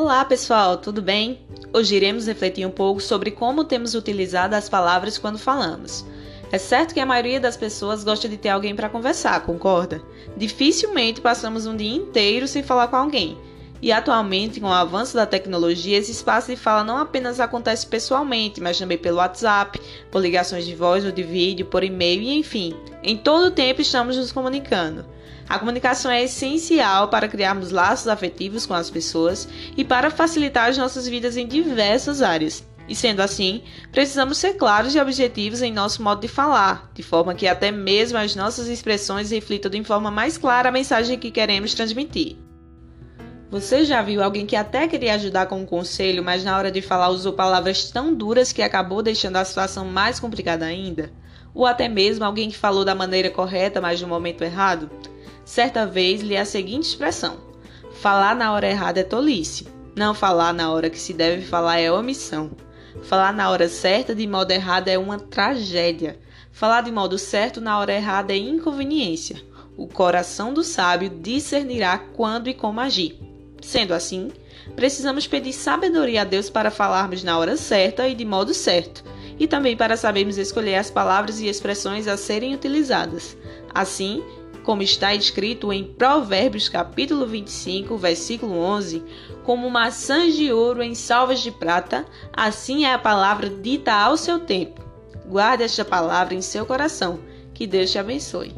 Olá, pessoal, tudo bem? Hoje iremos refletir um pouco sobre como temos utilizado as palavras quando falamos. É certo que a maioria das pessoas gosta de ter alguém para conversar, concorda? Dificilmente passamos um dia inteiro sem falar com alguém. E atualmente, com o avanço da tecnologia, esse espaço de fala não apenas acontece pessoalmente, mas também pelo WhatsApp, por ligações de voz ou de vídeo, por e-mail e enfim. Em todo o tempo estamos nos comunicando. A comunicação é essencial para criarmos laços afetivos com as pessoas e para facilitar as nossas vidas em diversas áreas. E sendo assim, precisamos ser claros e objetivos em nosso modo de falar, de forma que até mesmo as nossas expressões reflitam de forma mais clara a mensagem que queremos transmitir. Você já viu alguém que até queria ajudar com um conselho, mas na hora de falar usou palavras tão duras que acabou deixando a situação mais complicada ainda? Ou até mesmo alguém que falou da maneira correta, mas no momento errado? Certa vez li a seguinte expressão: Falar na hora errada é tolice. Não falar na hora que se deve falar é omissão. Falar na hora certa de modo errado é uma tragédia. Falar de modo certo na hora errada é inconveniência. O coração do sábio discernirá quando e como agir. Sendo assim, precisamos pedir sabedoria a Deus para falarmos na hora certa e de modo certo, e também para sabermos escolher as palavras e expressões a serem utilizadas. Assim, como está escrito em Provérbios capítulo 25, versículo 11, como maçãs de ouro em salvas de prata, assim é a palavra dita ao seu tempo. Guarde esta palavra em seu coração. Que Deus te abençoe.